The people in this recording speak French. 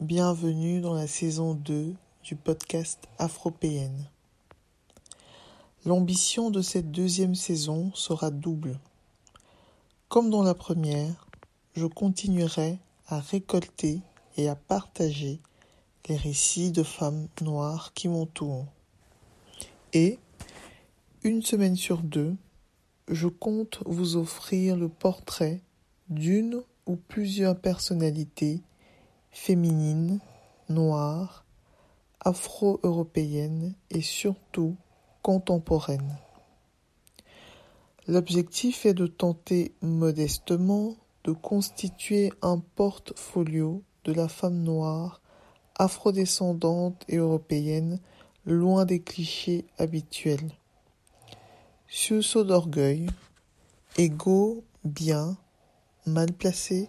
Bienvenue dans la saison 2 du podcast Afropéenne. L'ambition de cette deuxième saison sera double. Comme dans la première, je continuerai à récolter et à partager les récits de femmes noires qui m'entourent. Et, une semaine sur deux, je compte vous offrir le portrait d'une ou plusieurs personnalités féminines, noires, afro-européennes et surtout contemporaines. L'objectif est de tenter modestement de constituer un portfolio de la femme noire, afrodescendante et européenne, loin des clichés habituels. Sursaut d'orgueil, égaux, bien, mal placé,